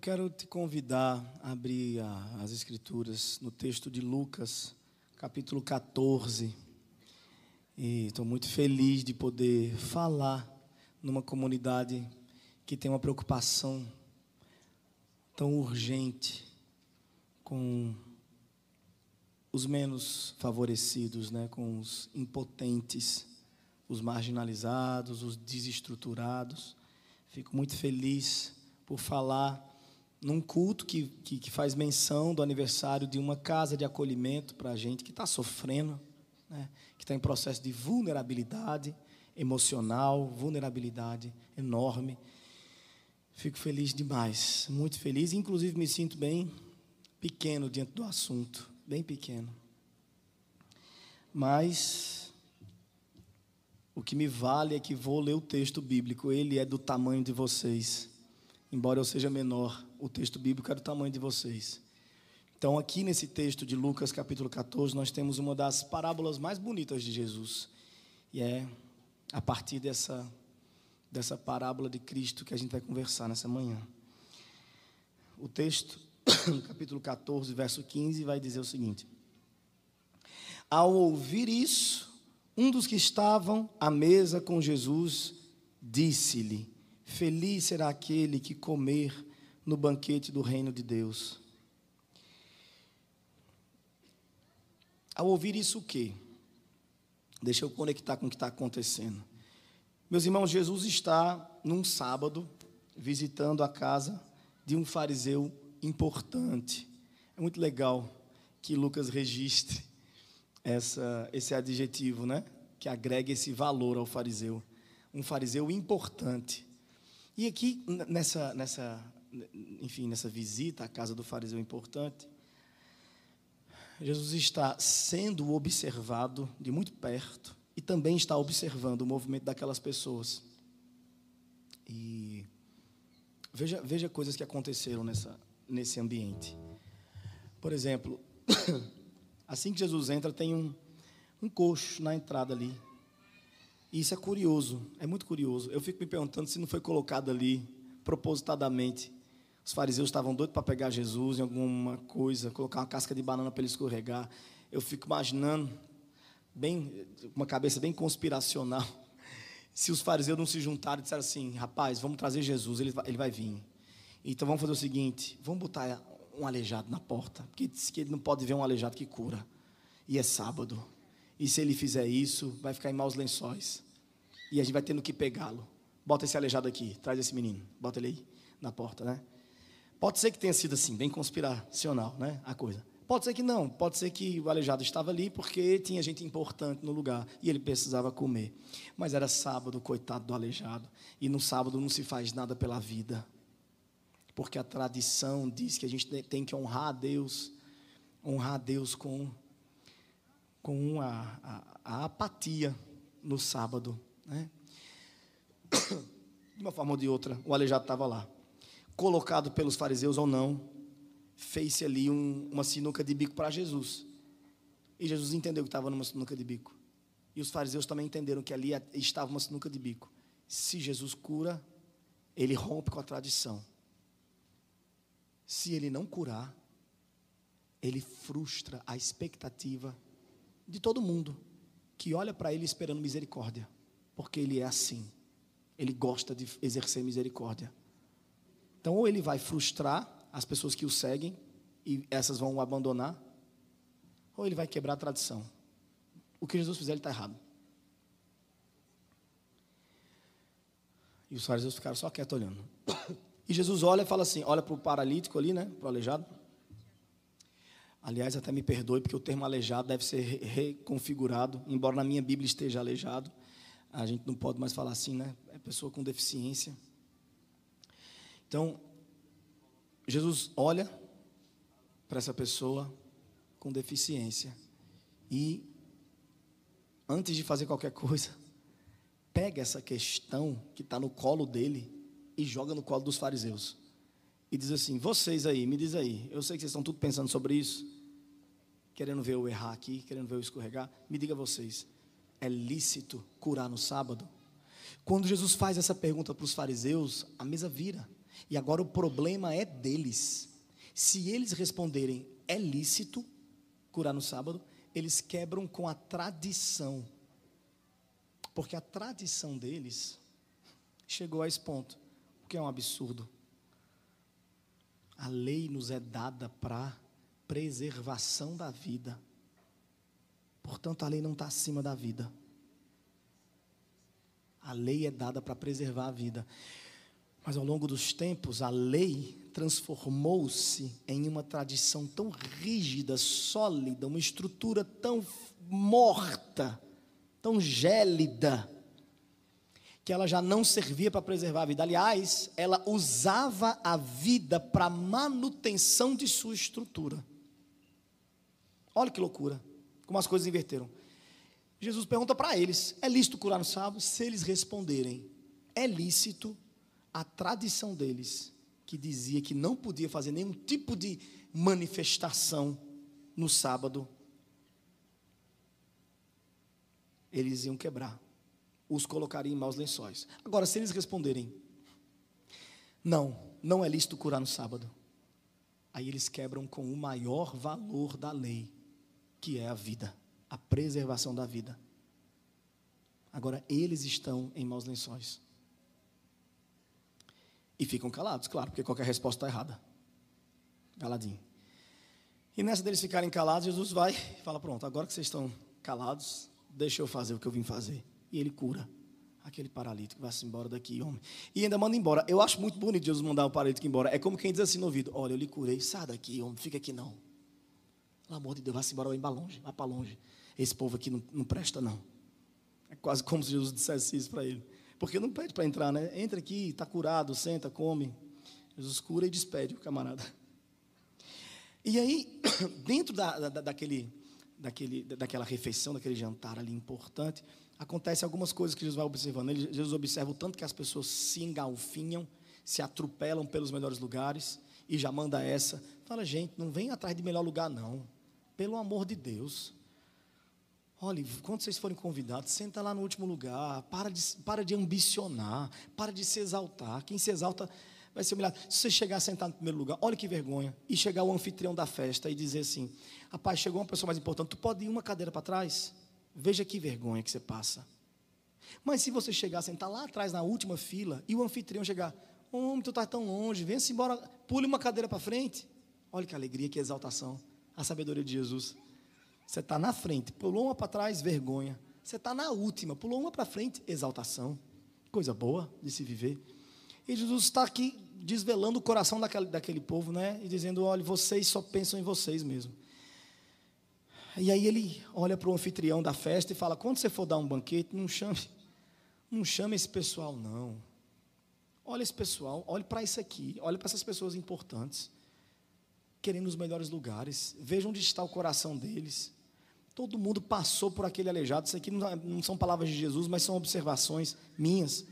quero te convidar a abrir a, as Escrituras no texto de Lucas, capítulo 14. E estou muito feliz de poder falar numa comunidade que tem uma preocupação tão urgente com os menos favorecidos, né, com os impotentes, os marginalizados, os desestruturados. Fico muito feliz por falar num culto que, que, que, faz menção do aniversário de uma casa de acolhimento para a gente que está sofrendo, né, que está em processo de vulnerabilidade emocional, vulnerabilidade enorme. Fico feliz demais, muito feliz, inclusive me sinto bem pequeno diante do assunto, bem pequeno. Mas o que me vale é que vou ler o texto bíblico, ele é do tamanho de vocês. Embora eu seja menor, o texto bíblico é do tamanho de vocês. Então, aqui nesse texto de Lucas, capítulo 14, nós temos uma das parábolas mais bonitas de Jesus. E é a partir dessa dessa parábola de Cristo que a gente vai conversar nessa manhã. O texto, capítulo 14, verso 15, vai dizer o seguinte: Ao ouvir isso, um dos que estavam à mesa com Jesus disse-lhe: Feliz será aquele que comer no banquete do reino de Deus. Ao ouvir isso, o quê? Deixa eu conectar com o que está acontecendo. Meus irmãos, Jesus está num sábado visitando a casa de um fariseu importante. É muito legal que Lucas registre essa, esse adjetivo, né? Que agrega esse valor ao fariseu. Um fariseu importante. E aqui, nessa, nessa, enfim, nessa visita à casa do fariseu importante, Jesus está sendo observado de muito perto e também está observando o movimento daquelas pessoas. E veja, veja coisas que aconteceram nessa, nesse ambiente. Por exemplo, assim que Jesus entra, tem um, um coxo na entrada ali. E isso é curioso, é muito curioso. Eu fico me perguntando se não foi colocado ali propositadamente. Os fariseus estavam doidos para pegar Jesus em alguma coisa, colocar uma casca de banana para ele escorregar. Eu fico imaginando bem, uma cabeça bem conspiracional, se os fariseus não se juntaram e disseram assim, rapaz, vamos trazer Jesus, ele vai, ele vai vir. Então vamos fazer o seguinte, vamos botar um aleijado na porta, porque diz que ele não pode ver um aleijado que cura. E é sábado. E se ele fizer isso, vai ficar em maus lençóis. E a gente vai tendo que pegá-lo. Bota esse aleijado aqui, traz esse menino, bota ele aí na porta, né? Pode ser que tenha sido assim, bem conspiracional, né? A coisa. Pode ser que não, pode ser que o aleijado estava ali porque tinha gente importante no lugar e ele precisava comer. Mas era sábado, coitado do aleijado. E no sábado não se faz nada pela vida. Porque a tradição diz que a gente tem que honrar a Deus, honrar a Deus com, com a, a, a apatia no sábado. Né? De uma forma ou de outra, o aleijado estava lá. Colocado pelos fariseus ou não, fez ali um, uma sinuca de bico para Jesus. E Jesus entendeu que estava numa sinuca de bico. E os fariseus também entenderam que ali estava uma sinuca de bico. Se Jesus cura, ele rompe com a tradição. Se ele não curar, ele frustra a expectativa de todo mundo que olha para ele esperando misericórdia, porque ele é assim. Ele gosta de exercer misericórdia. Então, ou ele vai frustrar as pessoas que o seguem e essas vão o abandonar, ou ele vai quebrar a tradição. O que Jesus fizer, ele está errado. E os fariseus ficaram só quietos olhando. E Jesus olha e fala assim: olha para o paralítico ali, né? Para o aleijado. Aliás, até me perdoe, porque o termo aleijado deve ser reconfigurado, embora na minha Bíblia esteja aleijado. A gente não pode mais falar assim, né? É pessoa com deficiência. Então, Jesus olha para essa pessoa com deficiência e, antes de fazer qualquer coisa, pega essa questão que está no colo dele e joga no colo dos fariseus. E diz assim: Vocês aí, me diz aí, eu sei que vocês estão tudo pensando sobre isso, querendo ver eu errar aqui, querendo ver eu escorregar. Me diga vocês: é lícito curar no sábado? Quando Jesus faz essa pergunta para os fariseus, a mesa vira. E agora o problema é deles. Se eles responderem é lícito curar no sábado, eles quebram com a tradição. Porque a tradição deles chegou a esse ponto, o que é um absurdo. A lei nos é dada para preservação da vida. Portanto, a lei não está acima da vida. A lei é dada para preservar a vida. Mas ao longo dos tempos, a lei transformou-se em uma tradição tão rígida, sólida, uma estrutura tão morta, tão gélida, que ela já não servia para preservar a vida. Aliás, ela usava a vida para manutenção de sua estrutura. Olha que loucura, como as coisas inverteram. Jesus pergunta para eles: é lícito curar no sábado? Se eles responderem, é lícito, a tradição deles, que dizia que não podia fazer nenhum tipo de manifestação no sábado, eles iam quebrar, os colocariam em maus lençóis. Agora, se eles responderem, não, não é lícito curar no sábado, aí eles quebram com o maior valor da lei, que é a vida, a preservação da vida. Agora, eles estão em maus lençóis. E ficam calados, claro, porque qualquer resposta está errada. Caladinho. E nessa deles ficarem calados, Jesus vai e fala: Pronto, agora que vocês estão calados, deixa eu fazer o que eu vim fazer. E ele cura aquele paralítico, vai-se embora daqui, homem. E ainda manda embora. Eu acho muito bonito Jesus mandar o paralítico embora. É como quem diz assim no ouvido: Olha, eu lhe curei, sai daqui, homem, fica aqui não. Pelo amor de Deus, vai-se embora, vai para longe, vai para longe. Esse povo aqui não, não presta, não. É quase como se Jesus dissesse isso para ele. Porque não pede para entrar, né? Entra aqui, está curado, senta, come. Jesus cura e despede o camarada. E aí, dentro da, da, daquele, daquele, daquela refeição, daquele jantar ali importante, acontece algumas coisas que Jesus vai observando. Ele, Jesus observa o tanto que as pessoas se engalfinham, se atropelam pelos melhores lugares, e já manda essa. Fala, gente, não vem atrás de melhor lugar, não. Pelo amor de Deus. Olha, quando vocês forem convidados, senta lá no último lugar, para de, para de ambicionar, para de se exaltar. Quem se exalta vai ser humilhado. Se você chegar a sentar no primeiro lugar, olha que vergonha, e chegar o anfitrião da festa e dizer assim: rapaz, chegou uma pessoa mais importante, tu pode ir uma cadeira para trás? Veja que vergonha que você passa. Mas se você chegar a sentar lá atrás, na última fila, e o anfitrião chegar, homem, tu está tão longe, vem-se embora, pule uma cadeira para frente. Olha que alegria, que exaltação, a sabedoria de Jesus. Você está na frente, pulou uma para trás, vergonha. Você está na última, pulou uma para frente, exaltação. Coisa boa de se viver. E Jesus está aqui desvelando o coração daquele, daquele povo, né? E dizendo: olha, vocês só pensam em vocês mesmo. E aí ele olha para o anfitrião da festa e fala: quando você for dar um banquete, não chame, não chame esse pessoal, não. Olha esse pessoal, olhe para isso aqui, olhe para essas pessoas importantes, querendo os melhores lugares. Veja onde está o coração deles. Todo mundo passou por aquele aleijado. Isso aqui não são palavras de Jesus, mas são observações minhas.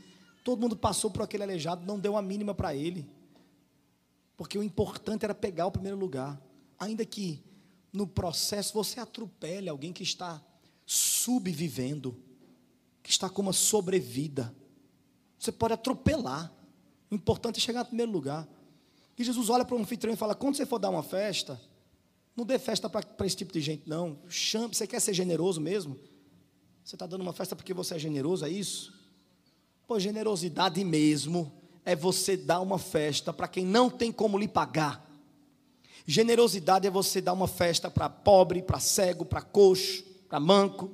Todo mundo passou por aquele aleijado, não deu a mínima para ele. Porque o importante era pegar o primeiro lugar. Ainda que no processo você atropele alguém que está subvivendo, que está com uma sobrevida. Você pode atropelar. O importante é chegar no primeiro lugar. E Jesus olha para um anfitrião e fala: quando você for dar uma festa, não dê festa para esse tipo de gente, não. Chame, você quer ser generoso mesmo? Você está dando uma festa porque você é generoso, é isso? Pô, generosidade mesmo é você dar uma festa para quem não tem como lhe pagar. Generosidade é você dar uma festa para pobre, para cego, para coxo, para manco.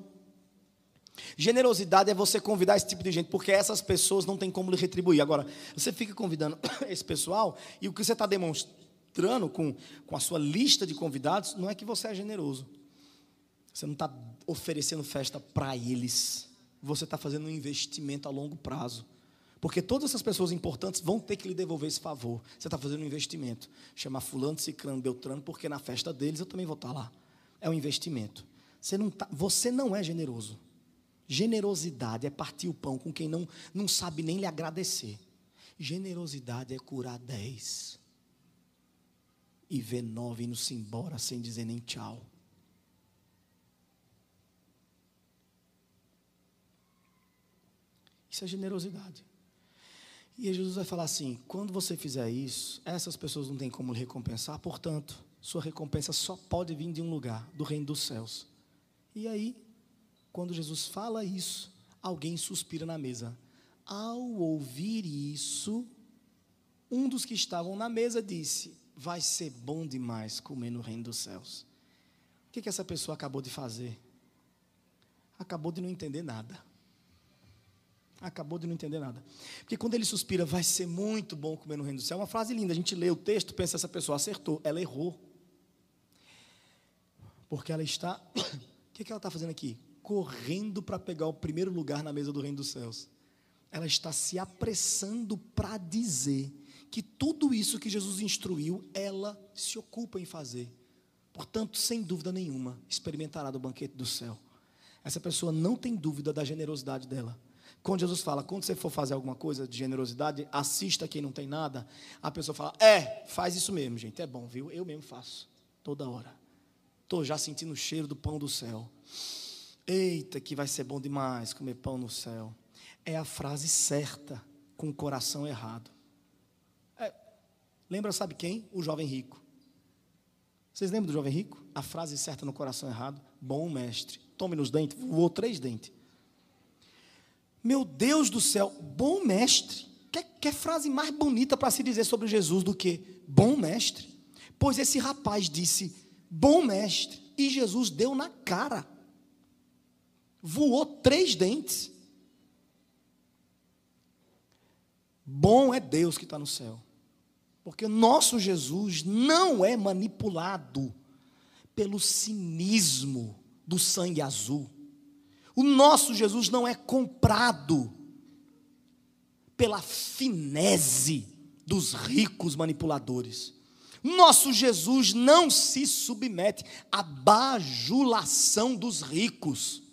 Generosidade é você convidar esse tipo de gente, porque essas pessoas não têm como lhe retribuir. Agora, você fica convidando esse pessoal e o que você está demonstrando com, com a sua lista de convidados, não é que você é generoso. Você não está oferecendo festa para eles. Você está fazendo um investimento a longo prazo. Porque todas essas pessoas importantes vão ter que lhe devolver esse favor. Você está fazendo um investimento. Chamar fulano, ciclano, beltrano, porque na festa deles eu também vou estar lá. É um investimento. Você não, tá, você não é generoso. Generosidade é partir o pão com quem não, não sabe nem lhe agradecer. Generosidade é curar dez e ver nove indo-se embora sem dizer nem tchau. Isso é generosidade. E Jesus vai falar assim: quando você fizer isso, essas pessoas não têm como lhe recompensar, portanto, sua recompensa só pode vir de um lugar, do reino dos céus. E aí, quando Jesus fala isso, alguém suspira na mesa. Ao ouvir isso, um dos que estavam na mesa disse: Vai ser bom demais comer no reino dos céus. O que, que essa pessoa acabou de fazer? Acabou de não entender nada. Acabou de não entender nada. Porque quando ele suspira, vai ser muito bom comer no reino do céu. É uma frase linda. A gente lê o texto, pensa, essa pessoa acertou. Ela errou. Porque ela está. O que, que ela está fazendo aqui? Correndo para pegar o primeiro lugar na mesa do reino dos céus. Ela está se apressando para dizer que tudo isso que Jesus instruiu, ela se ocupa em fazer. Portanto, sem dúvida nenhuma, experimentará do banquete do céu. Essa pessoa não tem dúvida da generosidade dela. Quando Jesus fala, quando você for fazer alguma coisa de generosidade, assista quem não tem nada, a pessoa fala, é, faz isso mesmo, gente, é bom, viu? Eu mesmo faço, toda hora. Estou já sentindo o cheiro do pão do céu. Eita, que vai ser bom demais comer pão no céu. É a frase certa, com o coração errado. É, lembra, sabe quem? O jovem rico. Vocês lembram do jovem rico? A frase certa no coração errado? Bom mestre. Tome nos dentes, voou três dentes. Meu Deus do céu, bom mestre. Que, que frase mais bonita para se dizer sobre Jesus do que bom mestre? Pois esse rapaz disse, bom mestre, e Jesus deu na cara. Voou três dentes. Bom é Deus que está no céu. Porque nosso Jesus não é manipulado pelo cinismo do sangue azul. O nosso Jesus não é comprado pela finese dos ricos manipuladores. Nosso Jesus não se submete à bajulação dos ricos.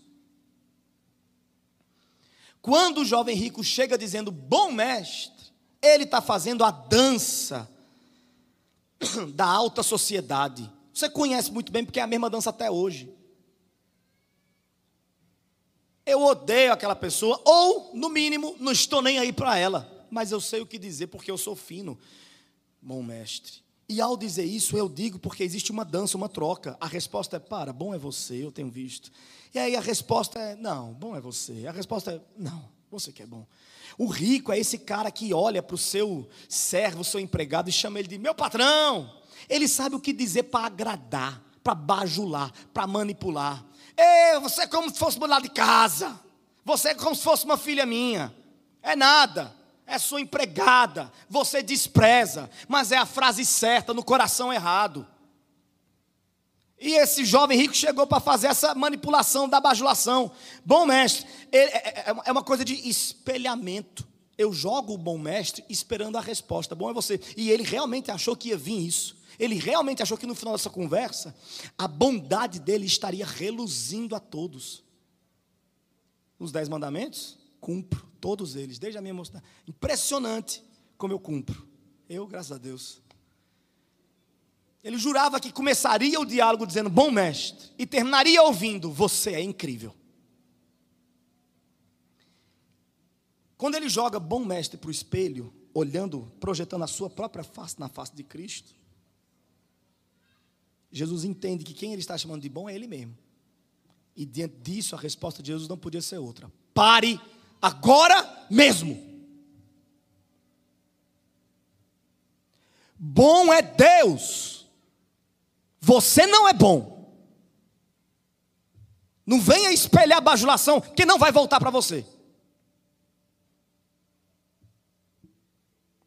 Quando o jovem rico chega dizendo, bom mestre, ele está fazendo a dança da alta sociedade. Você conhece muito bem, porque é a mesma dança até hoje. Eu odeio aquela pessoa, ou, no mínimo, não estou nem aí para ela, mas eu sei o que dizer porque eu sou fino, bom mestre. E ao dizer isso, eu digo porque existe uma dança, uma troca. A resposta é: para, bom é você, eu tenho visto. E aí a resposta é: não, bom é você. A resposta é: não, você que é bom. O rico é esse cara que olha para o seu servo, seu empregado, e chama ele de meu patrão. Ele sabe o que dizer para agradar, para bajular, para manipular. Ei, você é como se fosse mulher de casa. Você é como se fosse uma filha minha. É nada. É sua empregada. Você despreza. Mas é a frase certa no coração errado. E esse jovem rico chegou para fazer essa manipulação da bajulação. Bom mestre, é, é, é uma coisa de espelhamento. Eu jogo o bom mestre esperando a resposta. Bom é você. E ele realmente achou que ia vir isso. Ele realmente achou que no final dessa conversa, a bondade dele estaria reluzindo a todos. Os dez mandamentos, cumpro todos eles, desde a minha mocidade. Impressionante como eu cumpro. Eu, graças a Deus. Ele jurava que começaria o diálogo dizendo bom mestre e terminaria ouvindo você é incrível. Quando ele joga bom mestre para o espelho, olhando, projetando a sua própria face na face de Cristo, Jesus entende que quem ele está chamando de bom é ele mesmo. E diante disso, a resposta de Jesus não podia ser outra. Pare agora mesmo. Bom é Deus. Você não é bom. Não venha espelhar a bajulação, que não vai voltar para você.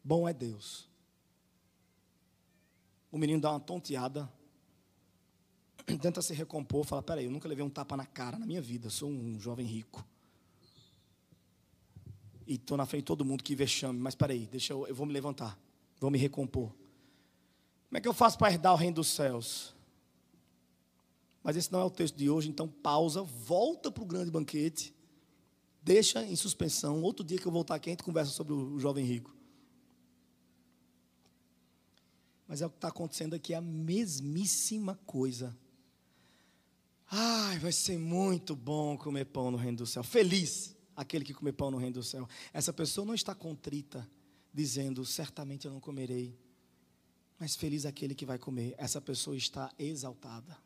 Bom é Deus. O menino dá uma tonteada tenta se recompor, fala: peraí, eu nunca levei um tapa na cara na minha vida, sou um jovem rico. E estou na frente de todo mundo que vexame, mas peraí, deixa eu, eu vou me levantar, vou me recompor. Como é que eu faço para herdar o reino dos céus? Mas esse não é o texto de hoje, então pausa, volta para o grande banquete, deixa em suspensão. Outro dia que eu voltar aqui, a gente conversa sobre o jovem rico. Mas é o que está acontecendo aqui, é a mesmíssima coisa. Ai, vai ser muito bom comer pão no reino do céu. Feliz aquele que comer pão no reino do céu. Essa pessoa não está contrita, dizendo: certamente eu não comerei, mas feliz aquele que vai comer. Essa pessoa está exaltada,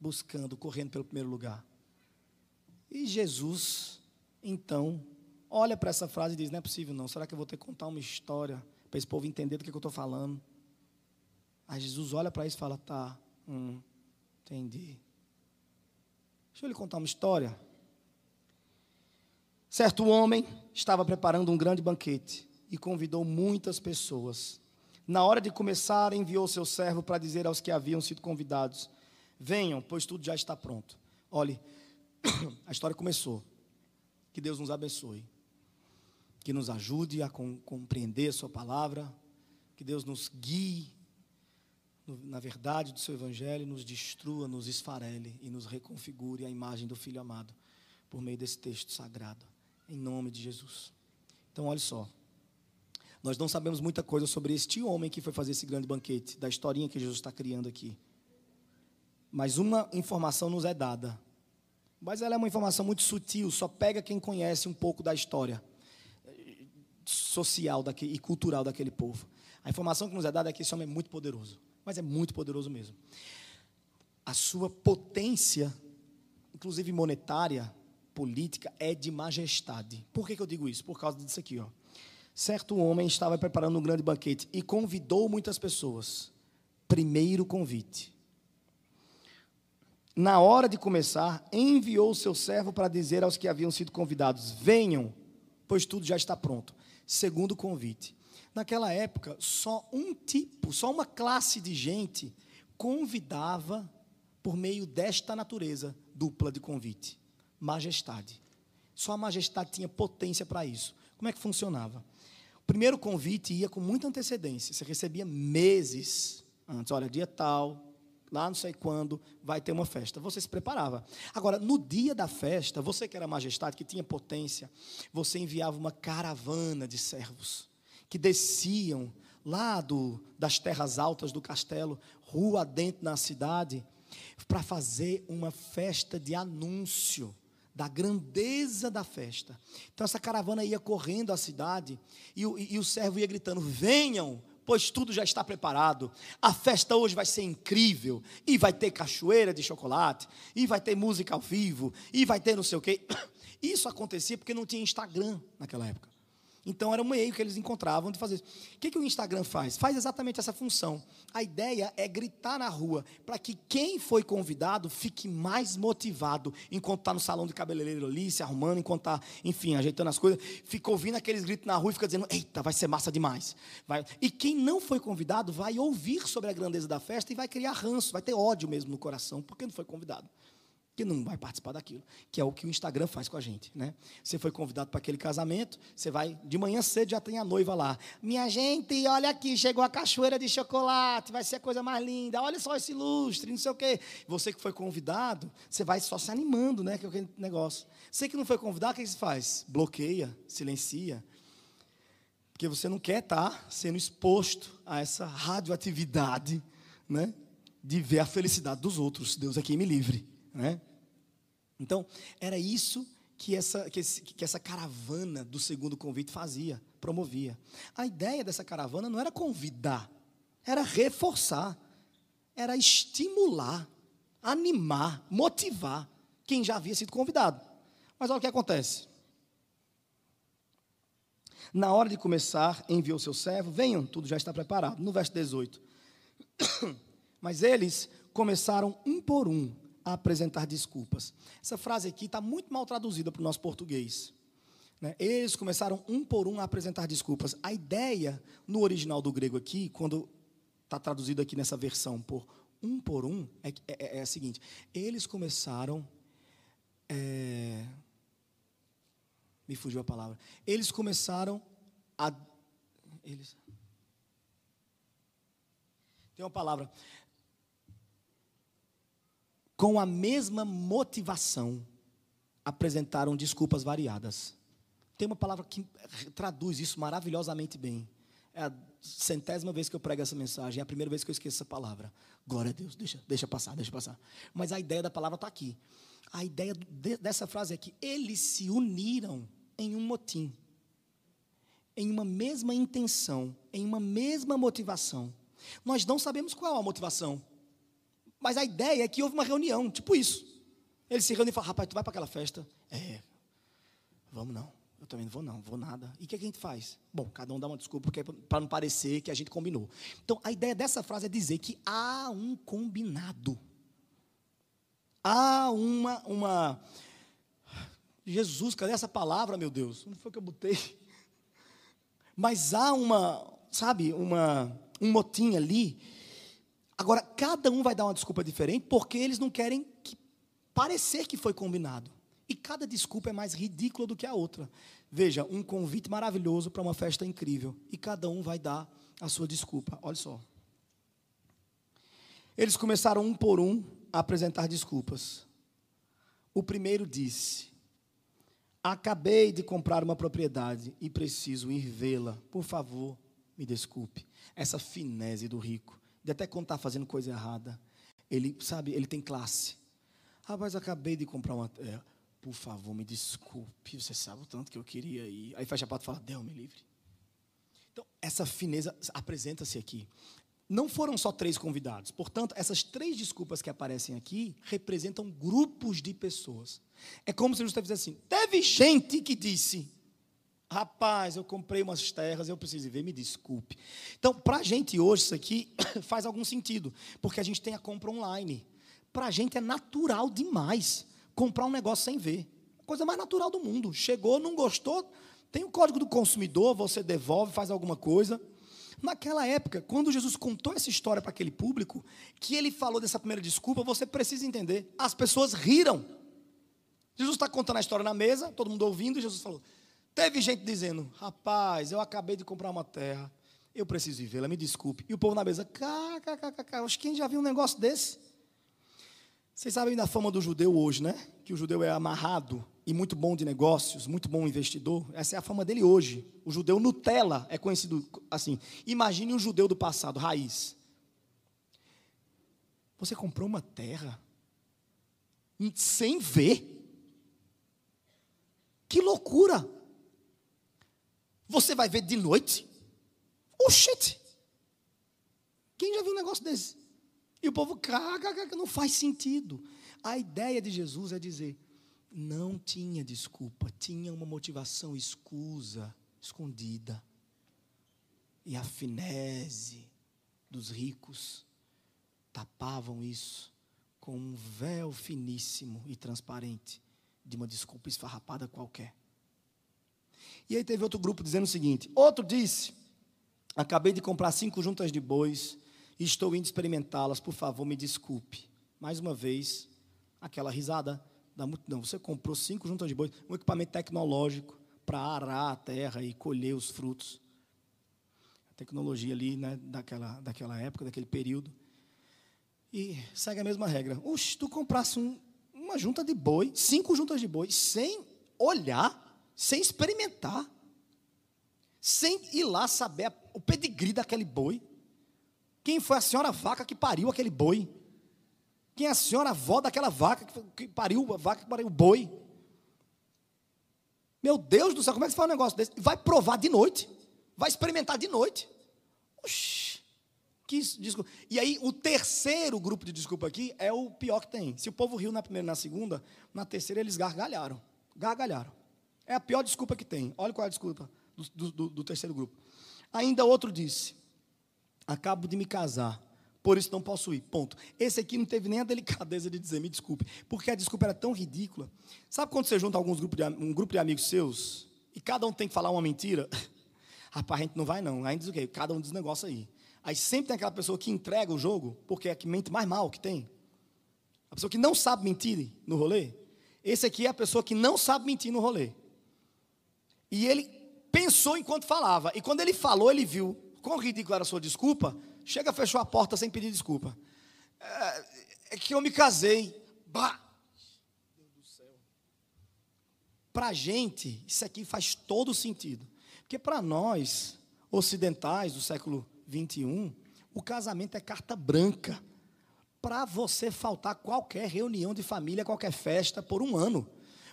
buscando, correndo pelo primeiro lugar. E Jesus, então, olha para essa frase e diz: não é possível não, será que eu vou ter que contar uma história para esse povo entender do que, que eu estou falando? Aí Jesus olha para isso e fala: tá, hum, entendi. Deixa eu lhe contar uma história. Certo homem estava preparando um grande banquete e convidou muitas pessoas. Na hora de começar, enviou seu servo para dizer aos que haviam sido convidados: Venham, pois tudo já está pronto. Olhe, a história começou. Que Deus nos abençoe. Que nos ajude a compreender Sua palavra. Que Deus nos guie na verdade do Seu Evangelho, nos destrua, nos esfarele e nos reconfigure a imagem do Filho amado por meio desse texto sagrado em nome de Jesus. Então, olha só. Nós não sabemos muita coisa sobre este homem que foi fazer esse grande banquete, da historinha que Jesus está criando aqui. Mas uma informação nos é dada. Mas ela é uma informação muito sutil, só pega quem conhece um pouco da história social daquele, e cultural daquele povo. A informação que nos é dada é que esse homem é muito poderoso. Mas é muito poderoso mesmo. A sua potência, inclusive monetária, política é de majestade. Por que, que eu digo isso? Por causa disso aqui. Ó. Certo homem estava preparando um grande banquete e convidou muitas pessoas. Primeiro convite. Na hora de começar, enviou seu servo para dizer aos que haviam sido convidados: Venham, pois tudo já está pronto. Segundo convite. Naquela época, só um tipo, só uma classe de gente convidava por meio desta natureza dupla de convite majestade. Só a majestade tinha potência para isso. Como é que funcionava? O primeiro convite ia com muita antecedência. Você recebia meses antes. Olha, dia tal, lá não sei quando, vai ter uma festa. Você se preparava. Agora, no dia da festa, você que era majestade, que tinha potência, você enviava uma caravana de servos que desciam lá do, das terras altas do castelo, rua dentro na cidade, para fazer uma festa de anúncio da grandeza da festa. Então essa caravana ia correndo à cidade e o, e o servo ia gritando: Venham, pois tudo já está preparado. A festa hoje vai ser incrível. E vai ter cachoeira de chocolate, e vai ter música ao vivo, e vai ter não sei o quê. Isso acontecia porque não tinha Instagram naquela época. Então era um meio que eles encontravam de fazer isso. O que, que o Instagram faz? Faz exatamente essa função. A ideia é gritar na rua para que quem foi convidado fique mais motivado enquanto está no salão de cabeleireiro ali, se arrumando, enquanto está, enfim, ajeitando as coisas. Fica ouvindo aqueles gritos na rua e fica dizendo: Eita, vai ser massa demais. Vai. E quem não foi convidado vai ouvir sobre a grandeza da festa e vai criar ranço, vai ter ódio mesmo no coração, porque não foi convidado que não vai participar daquilo, que é o que o Instagram faz com a gente, né? Você foi convidado para aquele casamento, você vai de manhã cedo já tem a noiva lá. Minha gente, olha aqui, chegou a cachoeira de chocolate, vai ser a coisa mais linda. Olha só esse lustre, não sei o quê. Você que foi convidado, você vai só se animando, né, com aquele negócio. Você que não foi convidado, o que você faz? Bloqueia, silencia. Porque você não quer estar tá sendo exposto a essa radioatividade, né? De ver a felicidade dos outros. Deus aqui me livre, né? Então, era isso que essa, que, esse, que essa caravana do segundo convite fazia, promovia. A ideia dessa caravana não era convidar, era reforçar, era estimular, animar, motivar quem já havia sido convidado. Mas olha o que acontece. Na hora de começar, enviou seu servo, venham, tudo já está preparado. No verso 18. Mas eles começaram um por um apresentar desculpas. Essa frase aqui está muito mal traduzida para o nosso português. Né? Eles começaram um por um a apresentar desculpas. A ideia no original do grego aqui, quando está traduzido aqui nessa versão por um por um, é, é, é a seguinte: eles começaram. É, me fugiu a palavra. Eles começaram a. Eles, tem uma palavra com a mesma motivação, apresentaram desculpas variadas. Tem uma palavra que traduz isso maravilhosamente bem. É a centésima vez que eu prego essa mensagem, é a primeira vez que eu esqueço essa palavra. Glória a Deus, deixa, deixa passar, deixa passar. Mas a ideia da palavra está aqui. A ideia de, dessa frase é que eles se uniram em um motim. em uma mesma intenção, em uma mesma motivação. Nós não sabemos qual é a motivação, mas a ideia é que houve uma reunião, tipo isso. Eles se reúnem e falam: rapaz, tu vai para aquela festa? É, vamos não. Eu também não vou, não, vou nada. E o que, é que a gente faz? Bom, cada um dá uma desculpa para não parecer que a gente combinou. Então, a ideia dessa frase é dizer que há um combinado. Há uma, uma. Jesus, cadê essa palavra, meu Deus? Onde foi que eu botei? Mas há uma, sabe, uma, um motim ali. Agora, cada um vai dar uma desculpa diferente, porque eles não querem que, parecer que foi combinado. E cada desculpa é mais ridícula do que a outra. Veja, um convite maravilhoso para uma festa incrível. E cada um vai dar a sua desculpa. Olha só. Eles começaram um por um a apresentar desculpas. O primeiro disse: Acabei de comprar uma propriedade e preciso ir vê-la. Por favor, me desculpe. Essa finese do rico, de até quando está fazendo coisa errada, ele, sabe, ele tem classe. Rapaz, acabei de comprar uma. É, por favor, me desculpe, você sabe o tanto que eu queria ir. Aí fecha a porta e fala, Deus me livre. Então, essa fineza apresenta-se aqui. Não foram só três convidados. Portanto, essas três desculpas que aparecem aqui representam grupos de pessoas. É como se Jesus estivesse assim: teve gente que disse, rapaz, eu comprei umas terras, eu preciso ver, me desculpe. Então, para a gente hoje, isso aqui faz algum sentido, porque a gente tem a compra online. Para a gente é natural demais comprar um negócio sem ver. Coisa mais natural do mundo. Chegou, não gostou, tem o código do consumidor, você devolve, faz alguma coisa. Naquela época, quando Jesus contou essa história para aquele público, que ele falou dessa primeira desculpa, você precisa entender. As pessoas riram. Jesus está contando a história na mesa, todo mundo ouvindo, e Jesus falou: Teve gente dizendo, rapaz, eu acabei de comprar uma terra, eu preciso vê-la, me desculpe. E o povo na mesa, kkkk, acho que quem já viu um negócio desse? Vocês sabem da fama do judeu hoje, né? Que o judeu é amarrado e muito bom de negócios, muito bom investidor. Essa é a fama dele hoje. O judeu Nutella é conhecido assim. Imagine um judeu do passado, raiz. Você comprou uma terra sem ver? Que loucura! Você vai ver de noite? Oxente! Quem já viu um negócio desse? E o povo, caga, não faz sentido. A ideia de Jesus é dizer: não tinha desculpa, tinha uma motivação escusa, escondida. E a finese dos ricos tapavam isso com um véu finíssimo e transparente de uma desculpa esfarrapada qualquer. E aí teve outro grupo dizendo o seguinte: outro disse, acabei de comprar cinco juntas de bois e estou indo experimentá-las, por favor, me desculpe. Mais uma vez, aquela risada da multidão. Você comprou cinco juntas de bois, um equipamento tecnológico para arar a terra e colher os frutos. A tecnologia ali, né, daquela, daquela época, daquele período. E segue a mesma regra. Oxe, tu comprasse um, uma junta de boi, cinco juntas de boi, sem olhar, sem experimentar, sem ir lá saber o pedigree daquele boi. Quem foi a senhora vaca que pariu aquele boi? Quem é a senhora avó daquela vaca que pariu a vaca que pariu o boi? Meu Deus do céu, como é que você faz um negócio desse? Vai provar de noite. Vai experimentar de noite. Oxi. Que desculpa. E aí, o terceiro grupo de desculpa aqui é o pior que tem. Se o povo riu na primeira e na segunda, na terceira eles gargalharam. Gargalharam. É a pior desculpa que tem. Olha qual é a desculpa do, do, do terceiro grupo. Ainda outro disse: acabo de me casar, por isso não posso ir. Ponto. Esse aqui não teve nem a delicadeza de dizer, me desculpe, porque a desculpa era tão ridícula. Sabe quando você junta alguns grupos de, um grupo de amigos seus e cada um tem que falar uma mentira? Rapaz, a gente não vai não. Aí diz o quê? Cada um diz um negócio aí. Aí sempre tem aquela pessoa que entrega o jogo, porque é a que mente mais mal que tem. A pessoa que não sabe mentir no rolê. Esse aqui é a pessoa que não sabe mentir no rolê. E ele pensou enquanto falava. E quando ele falou, ele viu quão ridícula era a sua desculpa, chega, fechou a porta sem pedir desculpa. É, é que eu me casei. Bah! Para a gente, isso aqui faz todo sentido. Porque para nós, ocidentais do século 21, o casamento é carta branca. Para você faltar qualquer reunião de família, qualquer festa, por um ano.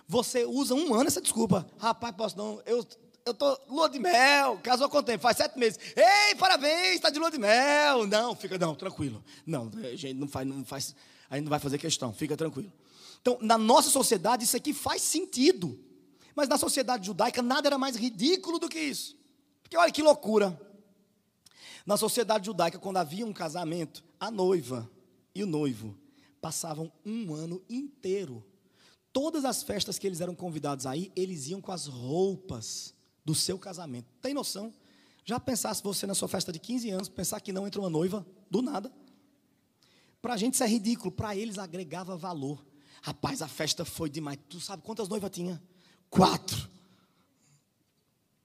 Você usa um ano essa desculpa. Rapaz, posso não, eu eu tô lua de mel, casou com tempo, faz sete meses. Ei, parabéns, está de lua de mel. Não, fica, não, tranquilo. Não, a gente não faz, não faz, a gente não vai fazer questão, fica tranquilo. Então, na nossa sociedade, isso aqui faz sentido. Mas na sociedade judaica, nada era mais ridículo do que isso. Porque olha que loucura. Na sociedade judaica, quando havia um casamento, a noiva e o noivo passavam um ano inteiro. Todas as festas que eles eram convidados aí, eles iam com as roupas do seu casamento. Tem noção? Já pensasse você na sua festa de 15 anos, pensar que não entra uma noiva do nada? Para a gente isso é ridículo, para eles agregava valor. Rapaz, a festa foi demais. Tu sabe quantas noivas tinha? Quatro.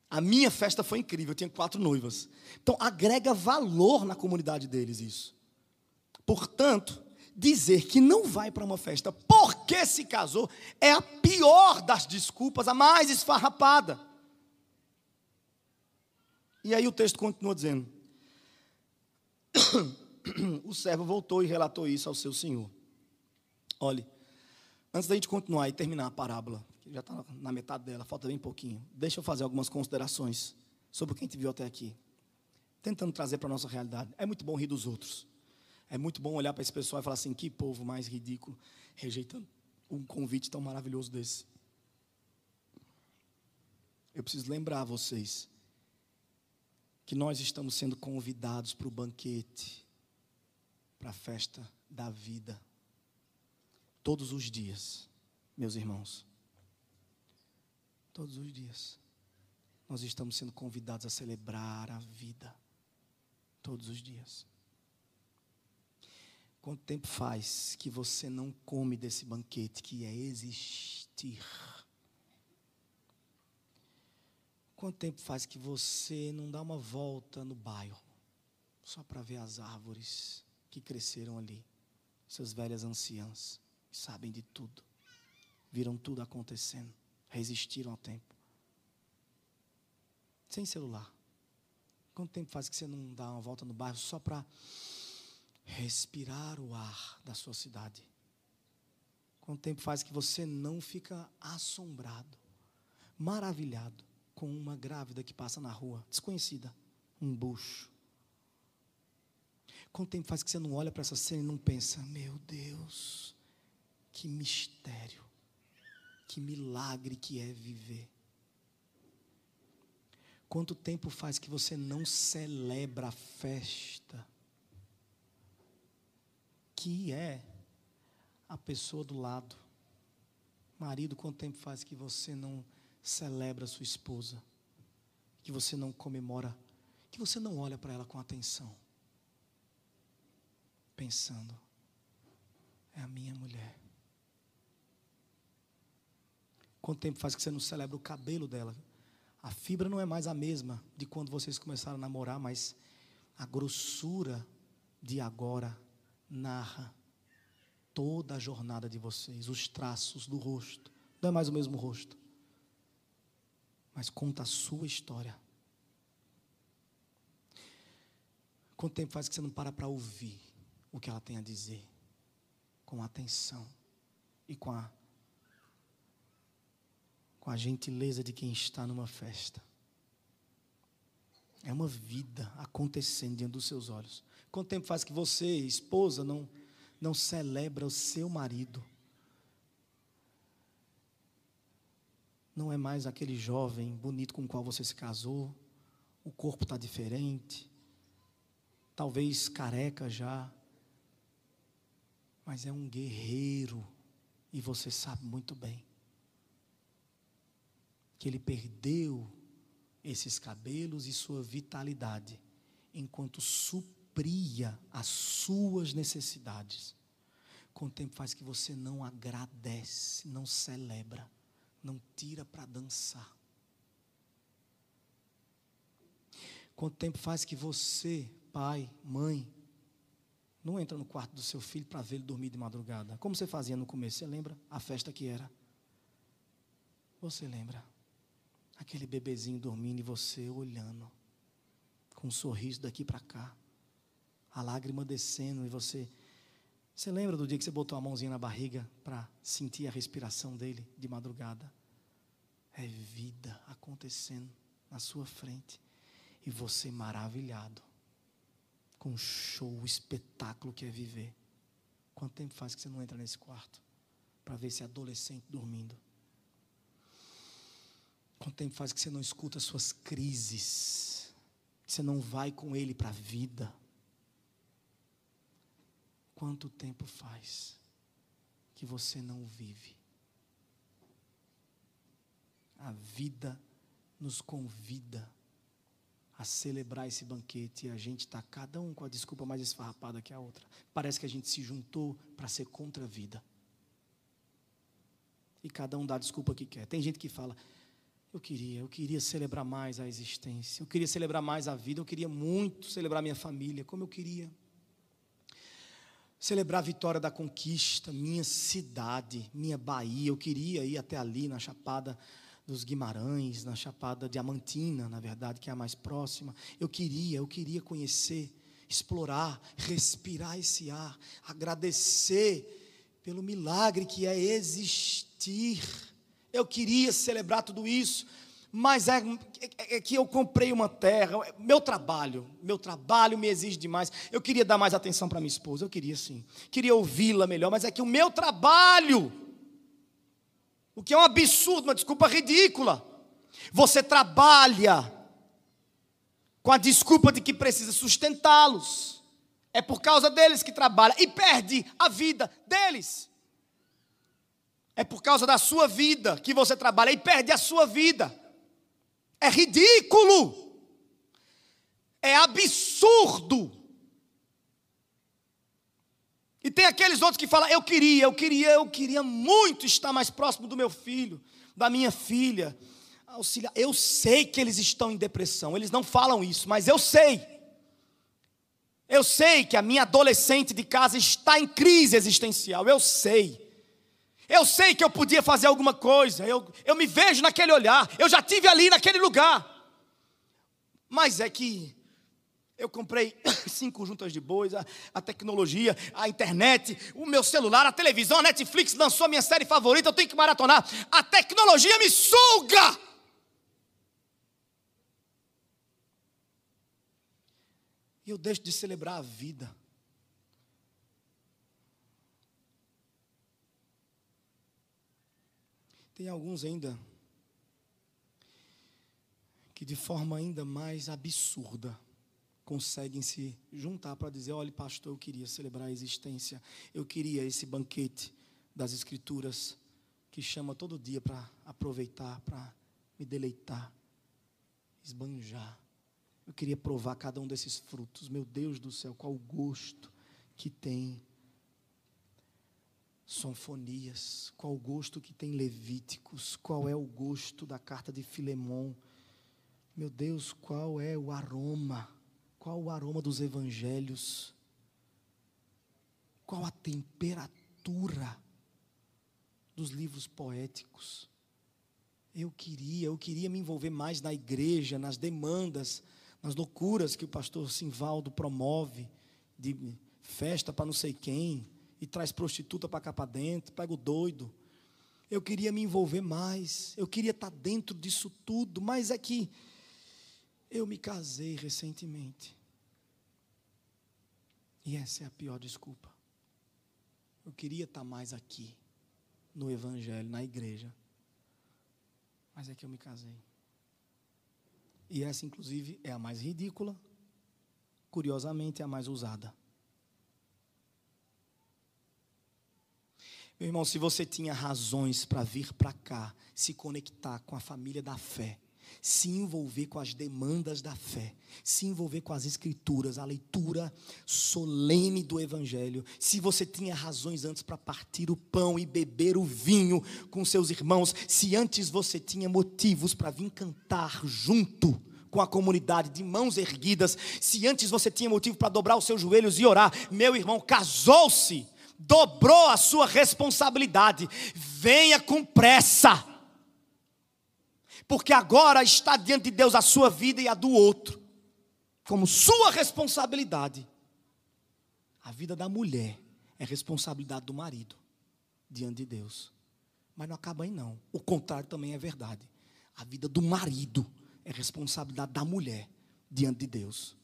A minha festa foi incrível, eu tinha quatro noivas. Então, agrega valor na comunidade deles isso. Portanto, dizer que não vai para uma festa porque se casou é a pior das desculpas, a mais esfarrapada. E aí o texto continua dizendo: O servo voltou e relatou isso ao seu senhor. Olhe, antes da gente continuar e terminar a parábola, que já está na metade dela, falta bem pouquinho, deixa eu fazer algumas considerações sobre o que a gente viu até aqui. Tentando trazer para a nossa realidade. É muito bom rir dos outros. É muito bom olhar para esse pessoal e falar assim: que povo mais ridículo, rejeitando um convite tão maravilhoso desse. Eu preciso lembrar vocês que nós estamos sendo convidados para o banquete, para a festa da vida, todos os dias, meus irmãos. Todos os dias. Nós estamos sendo convidados a celebrar a vida, todos os dias. Quanto tempo faz que você não come desse banquete que é existir? Quanto tempo faz que você não dá uma volta no bairro só para ver as árvores que cresceram ali? Essas velhas anciãs que sabem de tudo, viram tudo acontecendo, resistiram ao tempo. Sem celular. Quanto tempo faz que você não dá uma volta no bairro só para respirar o ar da sua cidade. Quanto tempo faz que você não fica assombrado, maravilhado com uma grávida que passa na rua, desconhecida, um bucho? Quanto tempo faz que você não olha para essa cena e não pensa, meu Deus, que mistério, que milagre que é viver? Quanto tempo faz que você não celebra a festa que é a pessoa do lado. Marido, quanto tempo faz que você não celebra sua esposa? Que você não comemora, que você não olha para ela com atenção? Pensando, é a minha mulher. Quanto tempo faz que você não celebra o cabelo dela? A fibra não é mais a mesma de quando vocês começaram a namorar, mas a grossura de agora narra toda a jornada de vocês, os traços do rosto. Não é mais o mesmo rosto, mas conta a sua história. Quanto tempo faz que você não para para ouvir o que ela tem a dizer? Com atenção e com a, com a gentileza de quem está numa festa. É uma vida acontecendo diante dos seus olhos. Quanto tempo faz que você, esposa, não, não celebra o seu marido? Não é mais aquele jovem bonito com o qual você se casou, o corpo está diferente, talvez careca já, mas é um guerreiro e você sabe muito bem que ele perdeu esses cabelos e sua vitalidade enquanto supera supria as suas necessidades. Com o tempo faz que você não agradece, não celebra, não tira para dançar. Quanto tempo faz que você, pai, mãe, não entra no quarto do seu filho para ele dormir de madrugada? Como você fazia no começo? Você lembra a festa que era? Você lembra? Aquele bebezinho dormindo e você olhando, com um sorriso daqui para cá a lágrima descendo e você. Você lembra do dia que você botou a mãozinha na barriga para sentir a respiração dele de madrugada? É vida acontecendo. na sua frente. E você maravilhado com o show, o espetáculo que é viver. Quanto tempo faz que você não entra nesse quarto para ver esse adolescente dormindo? Quanto tempo faz que você não escuta as suas crises? Que você não vai com ele para a vida? Quanto tempo faz que você não vive? A vida nos convida a celebrar esse banquete e a gente está cada um com a desculpa mais esfarrapada que a outra. Parece que a gente se juntou para ser contra a vida. E cada um dá a desculpa que quer. Tem gente que fala: Eu queria, eu queria celebrar mais a existência, eu queria celebrar mais a vida, eu queria muito celebrar minha família, como eu queria. Celebrar a vitória da conquista, minha cidade, minha Bahia. Eu queria ir até ali na Chapada dos Guimarães, na Chapada Diamantina, na verdade, que é a mais próxima. Eu queria, eu queria conhecer, explorar, respirar esse ar, agradecer pelo milagre que é existir. Eu queria celebrar tudo isso, mas é, é, é, que eu comprei uma terra, meu trabalho, meu trabalho me exige demais. Eu queria dar mais atenção para minha esposa, eu queria sim, queria ouvi-la melhor, mas é que o meu trabalho o que é um absurdo, uma desculpa ridícula. Você trabalha com a desculpa de que precisa sustentá-los. É por causa deles que trabalha e perde a vida deles. É por causa da sua vida que você trabalha e perde a sua vida. É ridículo. É absurdo. E tem aqueles outros que falam: eu queria, eu queria, eu queria muito estar mais próximo do meu filho, da minha filha. Auxiliar. Eu sei que eles estão em depressão, eles não falam isso, mas eu sei. Eu sei que a minha adolescente de casa está em crise existencial, eu sei. Eu sei que eu podia fazer alguma coisa, eu, eu me vejo naquele olhar, eu já tive ali naquele lugar. Mas é que eu comprei cinco juntas de bois, a, a, tecnologia, a internet, o meu celular, a televisão, a Netflix lançou a minha série favorita, eu tenho que maratonar. A tecnologia me suga! E eu deixo de celebrar a vida. Tem alguns ainda que de forma ainda mais absurda conseguem se juntar para dizer: olha, pastor, eu queria celebrar a existência, eu queria esse banquete das Escrituras que chama todo dia para aproveitar, para me deleitar, esbanjar. Eu queria provar cada um desses frutos. Meu Deus do céu, qual o gosto que tem Sonfonias, qual o gosto que tem Levíticos, qual é o gosto da carta de Filemão. Meu Deus, qual é o aroma qual o aroma dos evangelhos? Qual a temperatura dos livros poéticos? Eu queria, eu queria me envolver mais na igreja, nas demandas, nas loucuras que o pastor Simvaldo promove, de festa para não sei quem, e traz prostituta para cá para dentro, pega o doido. Eu queria me envolver mais, eu queria estar dentro disso tudo, mas é que eu me casei recentemente. E essa é a pior desculpa. Eu queria estar mais aqui, no Evangelho, na igreja. Mas é que eu me casei. E essa, inclusive, é a mais ridícula, curiosamente, é a mais usada. Meu irmão, se você tinha razões para vir para cá, se conectar com a família da fé, se envolver com as demandas da fé, se envolver com as escrituras, a leitura solene do evangelho. Se você tinha razões antes para partir o pão e beber o vinho com seus irmãos, se antes você tinha motivos para vir cantar junto com a comunidade de mãos erguidas, se antes você tinha motivo para dobrar os seus joelhos e orar, meu irmão casou-se, dobrou a sua responsabilidade. Venha com pressa porque agora está diante de Deus a sua vida e a do outro, como sua responsabilidade. A vida da mulher é responsabilidade do marido diante de Deus. Mas não acaba aí não. O contrário também é verdade. A vida do marido é responsabilidade da mulher diante de Deus.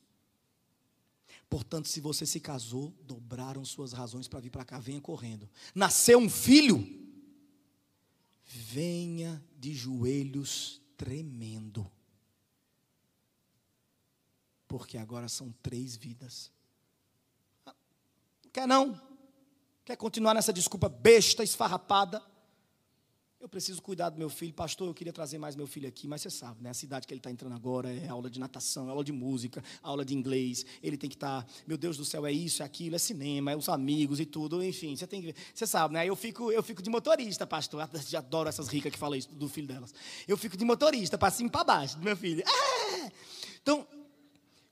Portanto, se você se casou, dobraram suas razões para vir para cá, venha correndo. Nasceu um filho, venha de joelhos tremendo. Porque agora são três vidas. Quer não? Quer continuar nessa desculpa besta, esfarrapada? Eu preciso cuidar do meu filho. Pastor, eu queria trazer mais meu filho aqui, mas você sabe, né? A cidade que ele está entrando agora é aula de natação, é aula de música, aula de inglês. Ele tem que estar, tá, meu Deus do céu, é isso, é aquilo, é cinema, é os amigos e tudo. Enfim, você tem que ver. Você sabe, né? Eu fico, eu fico de motorista, pastor. Eu adoro essas ricas que falam isso do filho delas. Eu fico de motorista, para cima e para baixo do meu filho. É! Então,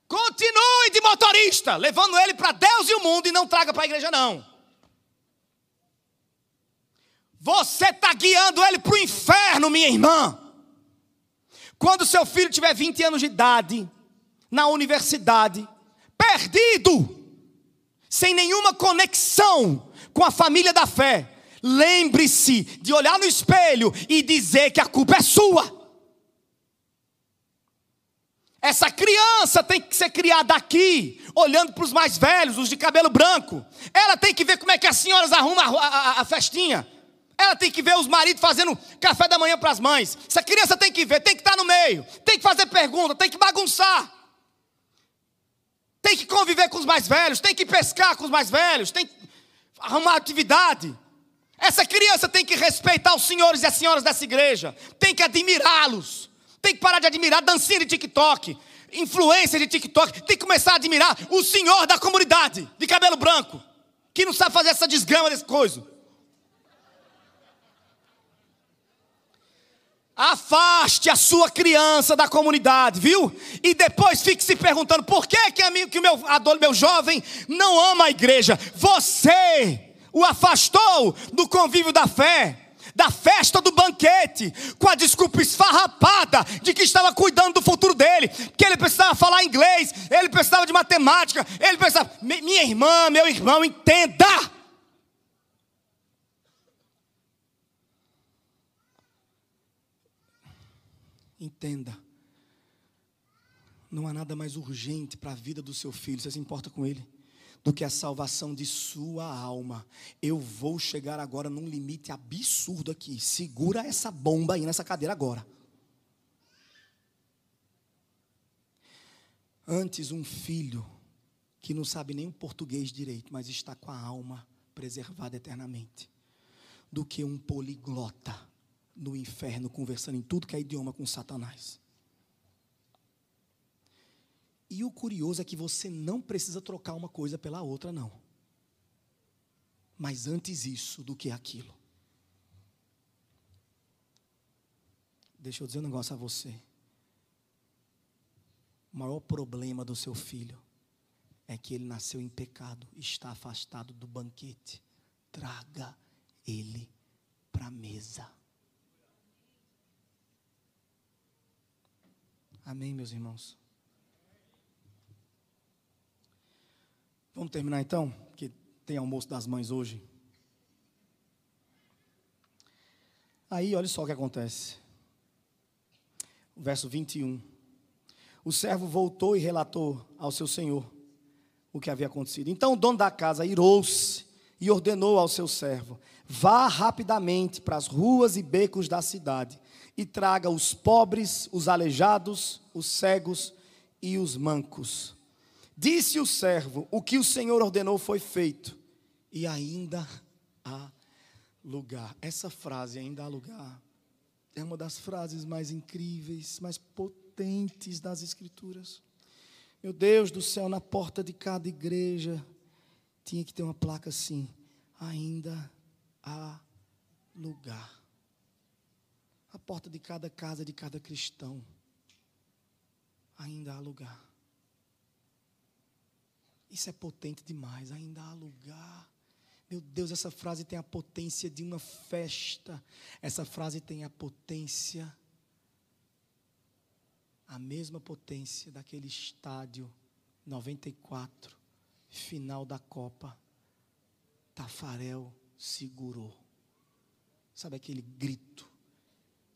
continue de motorista, levando ele para Deus e o mundo e não traga para a igreja, não. Você está guiando ele para o inferno, minha irmã. Quando seu filho tiver 20 anos de idade, na universidade, perdido, sem nenhuma conexão com a família da fé, lembre-se de olhar no espelho e dizer que a culpa é sua. Essa criança tem que ser criada aqui, olhando para os mais velhos, os de cabelo branco. Ela tem que ver como é que as senhoras arrumam a, a, a festinha. Ela tem que ver os maridos fazendo café da manhã para as mães. Essa criança tem que ver, tem que estar no meio, tem que fazer pergunta, tem que bagunçar. Tem que conviver com os mais velhos, tem que pescar com os mais velhos, tem que arrumar atividade. Essa criança tem que respeitar os senhores e as senhoras dessa igreja, tem que admirá-los, tem que parar de admirar dancinha de TikTok, influência de TikTok, tem que começar a admirar o senhor da comunidade, de cabelo branco, que não sabe fazer essa desgrama desse coisa. Afaste a sua criança da comunidade, viu? E depois fique se perguntando por que, que, amigo, que o meu, meu jovem não ama a igreja. Você o afastou do convívio da fé, da festa do banquete, com a desculpa esfarrapada de que estava cuidando do futuro dele, que ele precisava falar inglês, ele precisava de matemática, ele precisava. Minha irmã, meu irmão, entenda. Entenda. Não há nada mais urgente para a vida do seu filho, você se importa com ele, do que a salvação de sua alma. Eu vou chegar agora num limite absurdo aqui. Segura essa bomba aí nessa cadeira agora. Antes, um filho que não sabe nem o português direito, mas está com a alma preservada eternamente, do que um poliglota no inferno conversando em tudo que é idioma com Satanás. E o curioso é que você não precisa trocar uma coisa pela outra, não. Mas antes isso do que aquilo. Deixa eu dizer um negócio a você. O maior problema do seu filho é que ele nasceu em pecado, está afastado do banquete. Traga ele para a mesa. Amém, meus irmãos? Vamos terminar então, que tem almoço das mães hoje. Aí, olha só o que acontece. O verso 21. O servo voltou e relatou ao seu senhor o que havia acontecido. Então o dono da casa irou-se e ordenou ao seu servo: Vá rapidamente para as ruas e becos da cidade e traga os pobres, os aleijados, os cegos e os mancos. Disse o servo: O que o Senhor ordenou foi feito, e ainda há lugar. Essa frase, ainda há lugar, é uma das frases mais incríveis, mais potentes das Escrituras. Meu Deus do céu, na porta de cada igreja tinha que ter uma placa assim: ainda há lugar a porta de cada casa de cada cristão, ainda há lugar. Isso é potente demais, ainda há lugar. Meu Deus, essa frase tem a potência de uma festa. Essa frase tem a potência, a mesma potência daquele estádio 94, final da Copa. Tafarel segurou. Sabe aquele grito?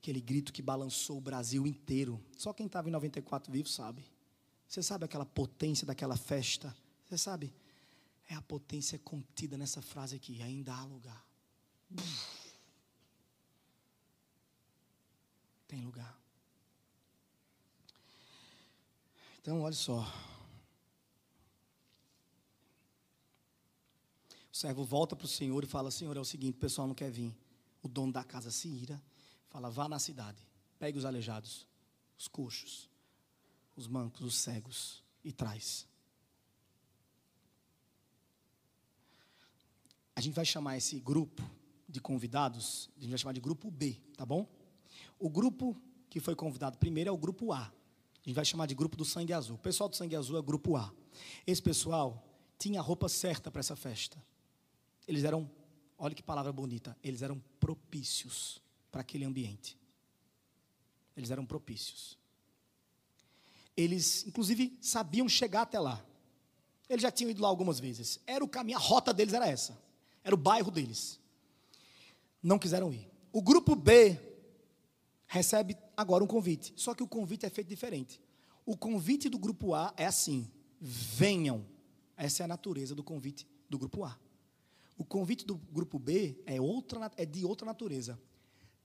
Aquele grito que balançou o Brasil inteiro. Só quem estava em 94 vivo sabe. Você sabe aquela potência daquela festa? Você sabe? É a potência contida nessa frase aqui: ainda há lugar. Tem lugar. Então, olha só. O servo volta para o Senhor e fala: Senhor, é o seguinte, o pessoal não quer vir. O dono da casa se ira, fala: vá na cidade, pegue os aleijados, os coxos, os mancos, os cegos e traz. A gente vai chamar esse grupo de convidados, a gente vai chamar de grupo B, tá bom? O grupo que foi convidado primeiro é o grupo A. A gente vai chamar de grupo do sangue azul. O pessoal do sangue azul é grupo A. Esse pessoal tinha a roupa certa para essa festa. Eles eram, olha que palavra bonita, eles eram propícios para aquele ambiente. Eles eram propícios. Eles, inclusive, sabiam chegar até lá. Eles já tinham ido lá algumas vezes. Era o caminho, a rota deles era essa. Era o bairro deles. Não quiseram ir. O grupo B recebe agora um convite. Só que o convite é feito diferente. O convite do grupo A é assim: venham. Essa é a natureza do convite do grupo A. O convite do grupo B é, outra, é de outra natureza.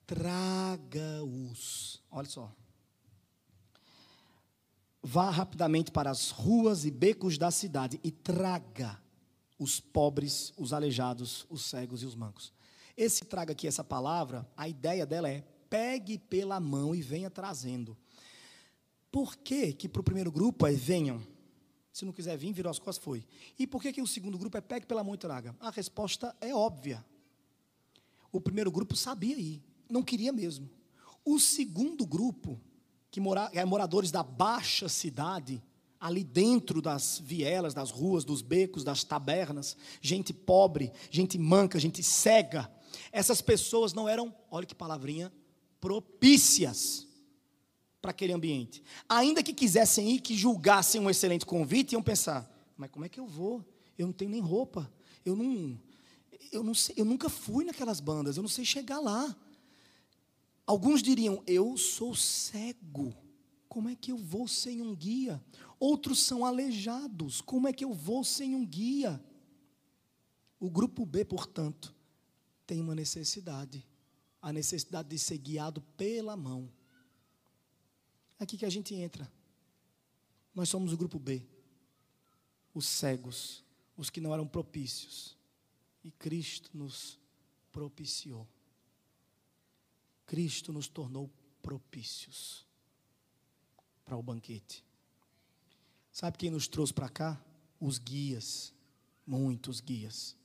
Traga-os. Olha só. Vá rapidamente para as ruas e becos da cidade e traga os pobres, os aleijados, os cegos e os mancos. Esse traga aqui, essa palavra, a ideia dela é pegue pela mão e venha trazendo. Por que que para o primeiro grupo é venham? Se não quiser vir, virou as costas, foi. E por que que o segundo grupo é pegue pela mão e traga? A resposta é óbvia. O primeiro grupo sabia ir, não queria mesmo. O segundo grupo, que mora, é moradores da baixa cidade, ali dentro das vielas, das ruas, dos becos, das tabernas, gente pobre, gente manca, gente cega. Essas pessoas não eram, olha que palavrinha, propícias para aquele ambiente. Ainda que quisessem ir, que julgassem um excelente convite, iam pensar: mas como é que eu vou? Eu não tenho nem roupa. Eu não, eu não sei, eu nunca fui naquelas bandas. Eu não sei chegar lá. Alguns diriam: eu sou cego. Como é que eu vou sem um guia? Outros são aleijados. Como é que eu vou sem um guia? O grupo B, portanto, tem uma necessidade a necessidade de ser guiado pela mão. É aqui que a gente entra. Nós somos o grupo B. Os cegos, os que não eram propícios. E Cristo nos propiciou. Cristo nos tornou propícios para o banquete. Sabe quem nos trouxe para cá? Os guias, muitos guias.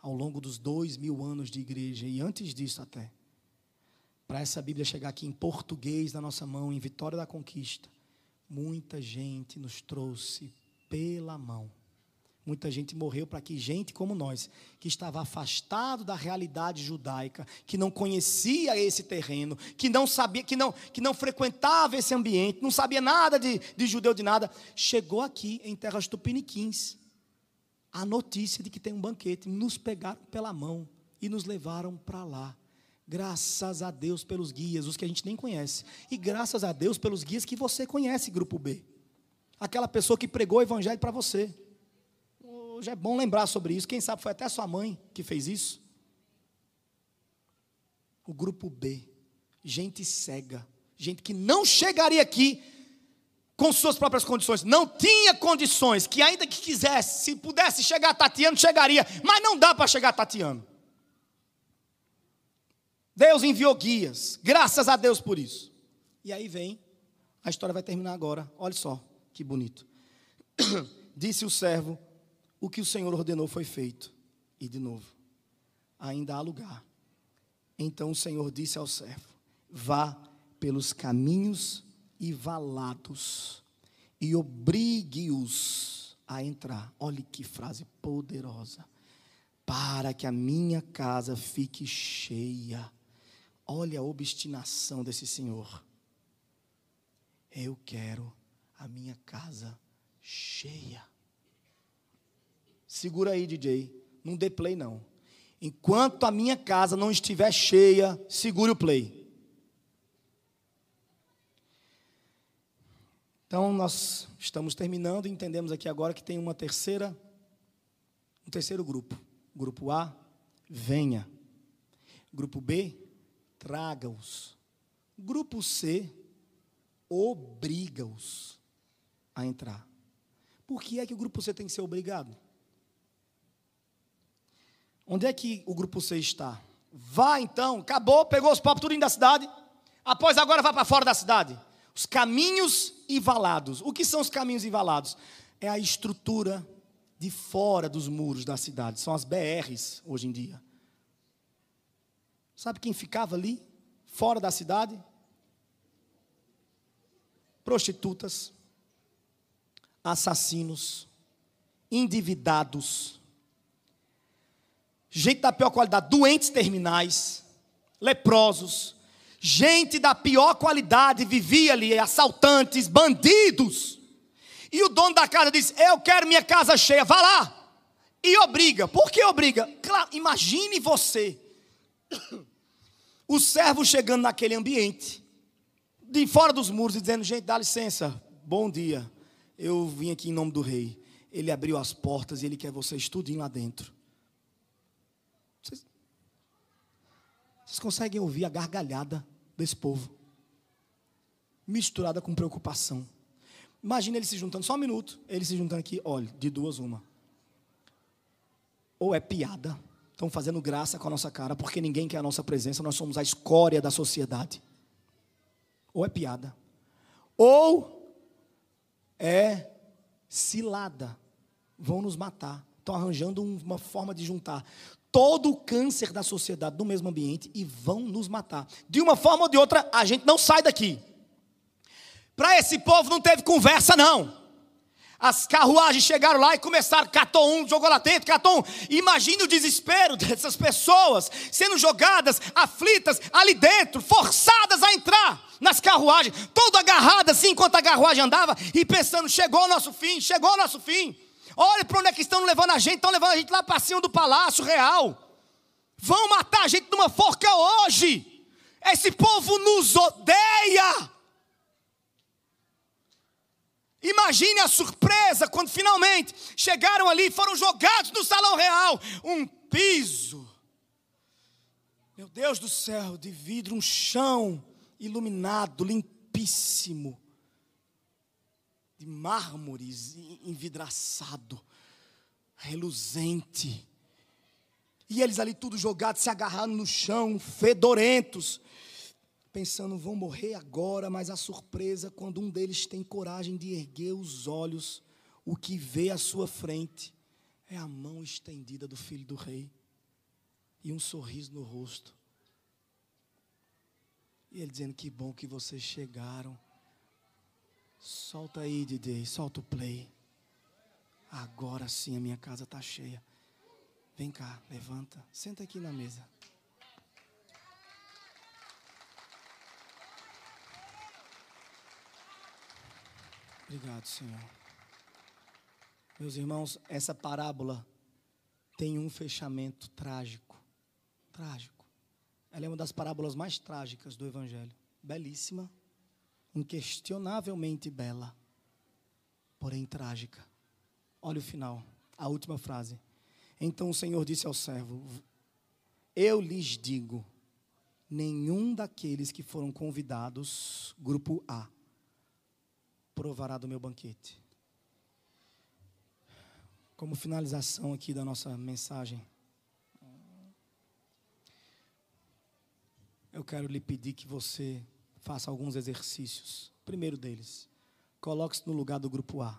Ao longo dos dois mil anos de igreja, e antes disso até, para essa Bíblia chegar aqui em português na nossa mão, em Vitória da Conquista, muita gente nos trouxe pela mão. Muita gente morreu para que gente como nós, que estava afastado da realidade judaica, que não conhecia esse terreno, que não sabia, que não, que não frequentava esse ambiente, não sabia nada de, de judeu de nada, chegou aqui em terras tupiniquins. A notícia de que tem um banquete, nos pegaram pela mão e nos levaram para lá. Graças a Deus pelos guias, os que a gente nem conhece. E graças a Deus pelos guias que você conhece, grupo B. Aquela pessoa que pregou o evangelho para você. Hoje é bom lembrar sobre isso. Quem sabe foi até sua mãe que fez isso. O grupo B, gente cega, gente que não chegaria aqui com suas próprias condições, não tinha condições, que ainda que quisesse, se pudesse chegar a Tatiano, chegaria, mas não dá para chegar a Tatiano. Deus enviou guias, graças a Deus por isso. E aí vem, a história vai terminar agora, olha só que bonito. Disse o servo o que o Senhor ordenou foi feito. E de novo, ainda há lugar. Então o Senhor disse ao servo: Vá pelos caminhos e valados, e obrigue-os a entrar. Olhe que frase poderosa. Para que a minha casa fique cheia. Olha a obstinação desse Senhor. Eu quero a minha casa cheia. Segura aí, DJ. Não dê play, não. Enquanto a minha casa não estiver cheia, segure o play. Então, nós estamos terminando e entendemos aqui agora que tem uma terceira, um terceiro grupo. Grupo A, venha. Grupo B, traga-os. Grupo C, obriga-os a entrar. Por que é que o grupo C tem que ser obrigado? Onde é que o grupo C está? Vá então, acabou, pegou os povos tudo da cidade. Após agora vá para fora da cidade. Os caminhos e valados. O que são os caminhos e valados? É a estrutura de fora dos muros da cidade. São as BRs hoje em dia. Sabe quem ficava ali, fora da cidade? Prostitutas, assassinos, endividados, gente da pior qualidade, doentes terminais, leprosos, gente da pior qualidade vivia ali, assaltantes, bandidos. E o dono da casa diz: Eu quero minha casa cheia, vá lá. E obriga. Por que obriga? Claro, imagine você, o servo chegando naquele ambiente, de fora dos muros, e dizendo: Gente, dá licença, bom dia. Eu vim aqui em nome do rei. Ele abriu as portas e ele quer vocês tudinho lá dentro. Vocês, vocês conseguem ouvir a gargalhada desse povo, misturada com preocupação. Imagina ele se juntando, só um minuto, ele se juntando aqui, olha, de duas uma. Ou é piada, estão fazendo graça com a nossa cara, porque ninguém quer a nossa presença, nós somos a escória da sociedade. Ou é piada. Ou é cilada. Vão nos matar. Estão arranjando uma forma de juntar todo o câncer da sociedade no mesmo ambiente e vão nos matar. De uma forma ou de outra, a gente não sai daqui. Para esse povo não teve conversa, não. As carruagens chegaram lá e começaram, catou um, jogou lá dentro, catou um. Imagine o desespero dessas pessoas sendo jogadas, aflitas, ali dentro, forçadas a entrar nas carruagens, toda agarrada assim enquanto a carruagem andava e pensando: chegou o nosso fim, chegou o nosso fim. Olha para onde é que estão levando a gente, estão levando a gente lá para cima do palácio real. Vão matar a gente numa forca hoje. Esse povo nos odeia. Imagine a surpresa quando finalmente chegaram ali e foram jogados no salão real. Um piso. Meu Deus do céu, de vidro, um chão iluminado, limpíssimo. De mármores, envidraçado, reluzente. E eles ali tudo jogados, se agarrando no chão, fedorentos pensando, vão morrer agora, mas a surpresa quando um deles tem coragem de erguer os olhos, o que vê à sua frente é a mão estendida do filho do rei e um sorriso no rosto. E ele dizendo: Que bom que vocês chegaram. Solta aí, DJ, solta o play. Agora sim a minha casa está cheia. Vem cá, levanta, senta aqui na mesa. Obrigado, Senhor. Meus irmãos, essa parábola tem um fechamento trágico. Trágico. Ela é uma das parábolas mais trágicas do Evangelho. Belíssima, inquestionavelmente bela, porém trágica. Olha o final, a última frase. Então o Senhor disse ao servo: Eu lhes digo, nenhum daqueles que foram convidados, grupo A, provará do meu banquete. Como finalização aqui da nossa mensagem, eu quero lhe pedir que você faça alguns exercícios. Primeiro deles, coloque-se no lugar do grupo A,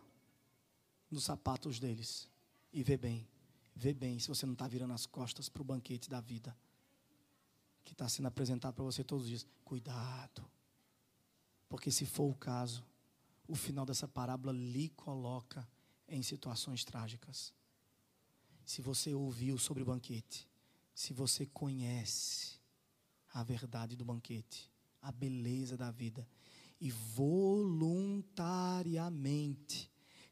nos sapatos deles, e vê bem, vê bem se você não está virando as costas para o banquete da vida, que está sendo apresentado para você todos os dias. Cuidado, porque se for o caso, o final dessa parábola lhe coloca em situações trágicas. Se você ouviu sobre o banquete, se você conhece a verdade do banquete, a beleza da vida, e voluntariamente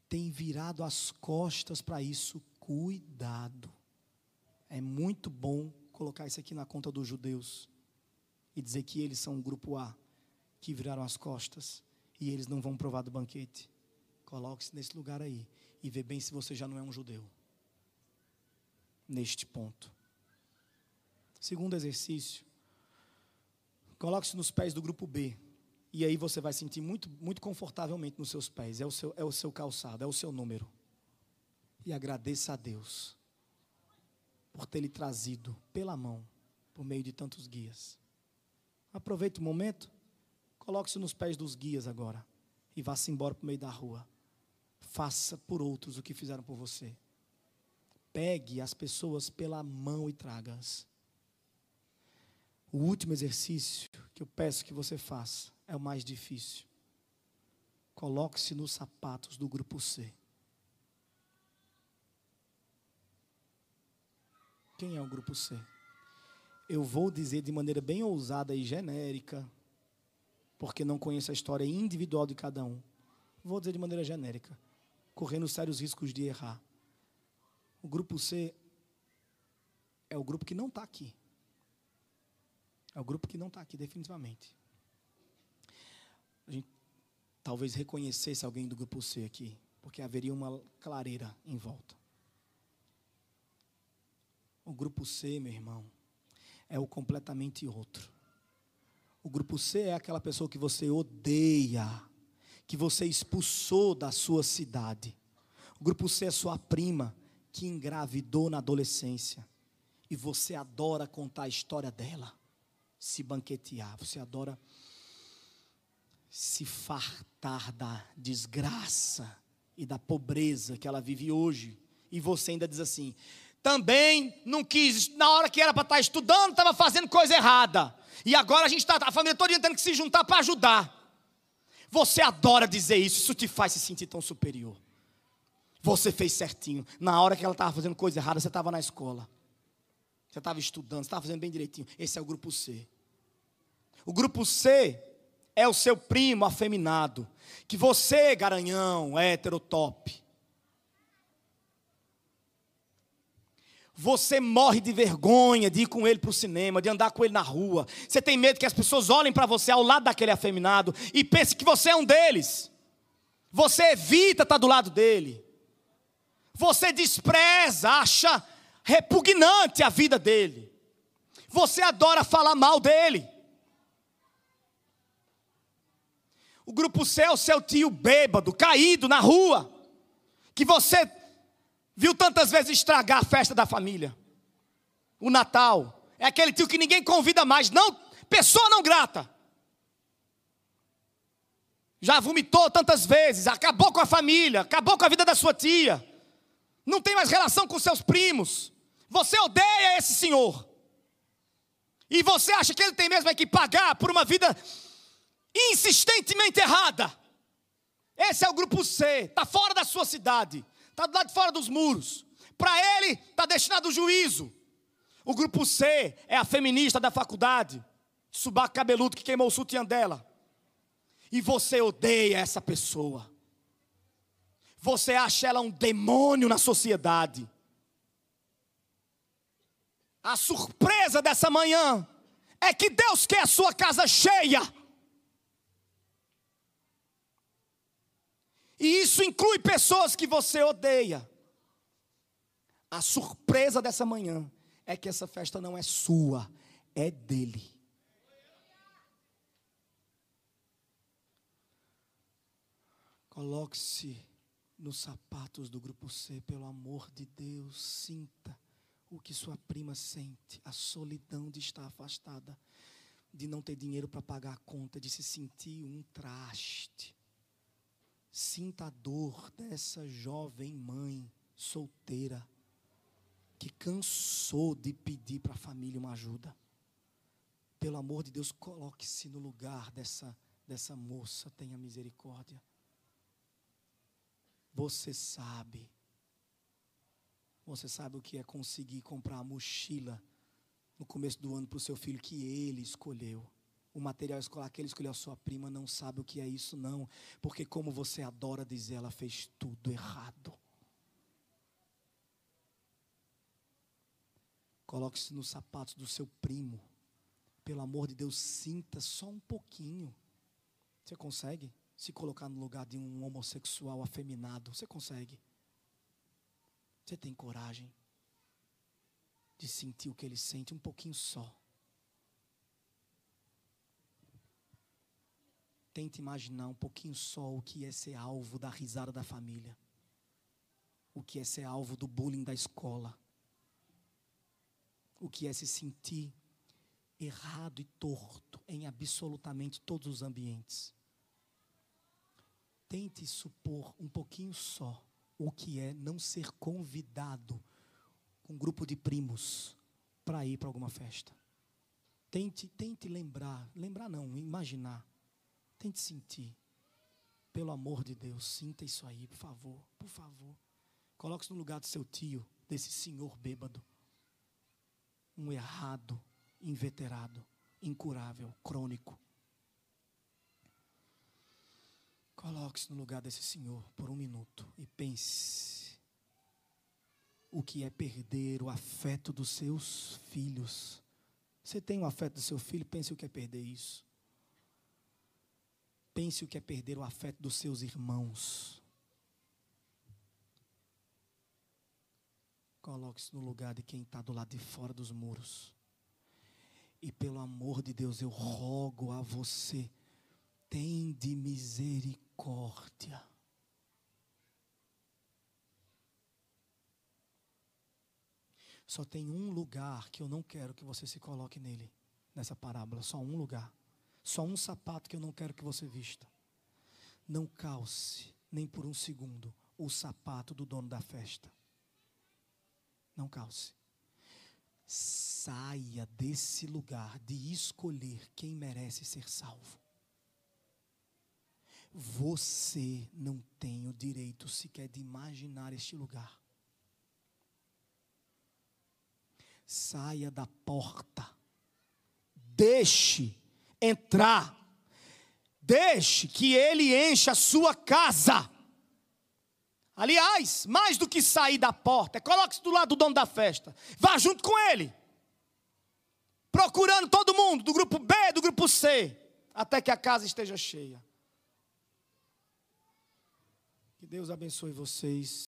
tem virado as costas para isso, cuidado. É muito bom colocar isso aqui na conta dos judeus e dizer que eles são um grupo A que viraram as costas e eles não vão provar do banquete. Coloque-se nesse lugar aí e vê bem se você já não é um judeu. Neste ponto. Segundo exercício, coloque-se nos pés do grupo B. E aí você vai sentir muito, muito confortavelmente nos seus pés. É o seu, é o seu calçado, é o seu número. E agradeça a Deus por ter lhe trazido pela mão, por meio de tantos guias. Aproveite o momento, coloque-se nos pés dos guias agora e vá-se embora para o meio da rua. Faça por outros o que fizeram por você. Pegue as pessoas pela mão e traga-as. O último exercício que eu peço que você faça é o mais difícil. Coloque-se nos sapatos do grupo C. Quem é o grupo C? Eu vou dizer de maneira bem ousada e genérica, porque não conheço a história individual de cada um. Vou dizer de maneira genérica, correndo sérios riscos de errar. O grupo C é o grupo que não está aqui. É o grupo que não está aqui, definitivamente. A gente talvez reconhecesse alguém do grupo C aqui, porque haveria uma clareira em volta. O grupo C, meu irmão, é o completamente outro. O grupo C é aquela pessoa que você odeia, que você expulsou da sua cidade. O grupo C é sua prima que engravidou na adolescência e você adora contar a história dela, se banquetear, você adora se fartar da desgraça e da pobreza que ela vive hoje. E você ainda diz assim: também não quis, na hora que era para estar tá estudando, estava fazendo coisa errada. E agora a gente está, a família toda tendo que se juntar para ajudar. Você adora dizer isso, isso te faz se sentir tão superior. Você fez certinho. Na hora que ela estava fazendo coisa errada, você estava na escola. Você estava estudando, você estava fazendo bem direitinho. Esse é o grupo C. O grupo C é o seu primo afeminado. Que você, garanhão, hétero top, Você morre de vergonha de ir com ele para o cinema, de andar com ele na rua. Você tem medo que as pessoas olhem para você ao lado daquele afeminado e pensem que você é um deles. Você evita estar do lado dele. Você despreza, acha repugnante a vida dele. Você adora falar mal dele. O grupo C o seu tio bêbado, caído na rua, que você viu tantas vezes estragar a festa da família. O Natal. É aquele tio que ninguém convida mais, não, pessoa não grata. Já vomitou tantas vezes, acabou com a família, acabou com a vida da sua tia. Não tem mais relação com seus primos. Você odeia esse senhor. E você acha que ele tem mesmo é que pagar por uma vida insistentemente errada. Esse é o grupo C, está fora da sua cidade está do lado de fora dos muros. Para ele, está destinado o juízo. O grupo C é a feminista da faculdade, subaco cabeludo que queimou o sutiã dela. E você odeia essa pessoa. Você acha ela um demônio na sociedade. A surpresa dessa manhã é que Deus quer a sua casa cheia. E isso inclui pessoas que você odeia. A surpresa dessa manhã é que essa festa não é sua, é dele. Coloque-se nos sapatos do grupo C, pelo amor de Deus, sinta o que sua prima sente, a solidão de estar afastada, de não ter dinheiro para pagar a conta, de se sentir um traste. Sinta a dor dessa jovem mãe solteira que cansou de pedir para a família uma ajuda. Pelo amor de Deus, coloque-se no lugar dessa, dessa moça, tenha misericórdia. Você sabe, você sabe o que é conseguir comprar a mochila no começo do ano para o seu filho que ele escolheu o material escolar que ele escolheu a sua prima não sabe o que é isso, não. Porque, como você adora dizer, ela fez tudo errado. Coloque-se nos sapatos do seu primo. Pelo amor de Deus, sinta só um pouquinho. Você consegue? Se colocar no lugar de um homossexual afeminado. Você consegue. Você tem coragem de sentir o que ele sente um pouquinho só. Tente imaginar um pouquinho só o que é ser alvo da risada da família. O que é ser alvo do bullying da escola. O que é se sentir errado e torto em absolutamente todos os ambientes. Tente supor um pouquinho só o que é não ser convidado com um grupo de primos para ir para alguma festa. Tente, tente lembrar, lembrar não, imaginar Tente sentir. Pelo amor de Deus, sinta isso aí, por favor, por favor. Coloque-se no lugar do seu tio, desse senhor bêbado. Um errado, inveterado, incurável, crônico. Coloque-se no lugar desse senhor por um minuto e pense o que é perder o afeto dos seus filhos. Você tem o afeto do seu filho, pense o que é perder isso. Pense o que é perder o afeto dos seus irmãos. Coloque-se no lugar de quem está do lado de fora dos muros. E pelo amor de Deus, eu rogo a você, tem de misericórdia. Só tem um lugar que eu não quero que você se coloque nele, nessa parábola, só um lugar. Só um sapato que eu não quero que você vista. Não calce, nem por um segundo, o sapato do dono da festa. Não calce. Saia desse lugar de escolher quem merece ser salvo. Você não tem o direito sequer de imaginar este lugar. Saia da porta. Deixe entrar. Deixe que ele encha a sua casa. Aliás, mais do que sair da porta, coloque-se do lado do dono da festa. Vá junto com ele. Procurando todo mundo, do grupo B, do grupo C, até que a casa esteja cheia. Que Deus abençoe vocês.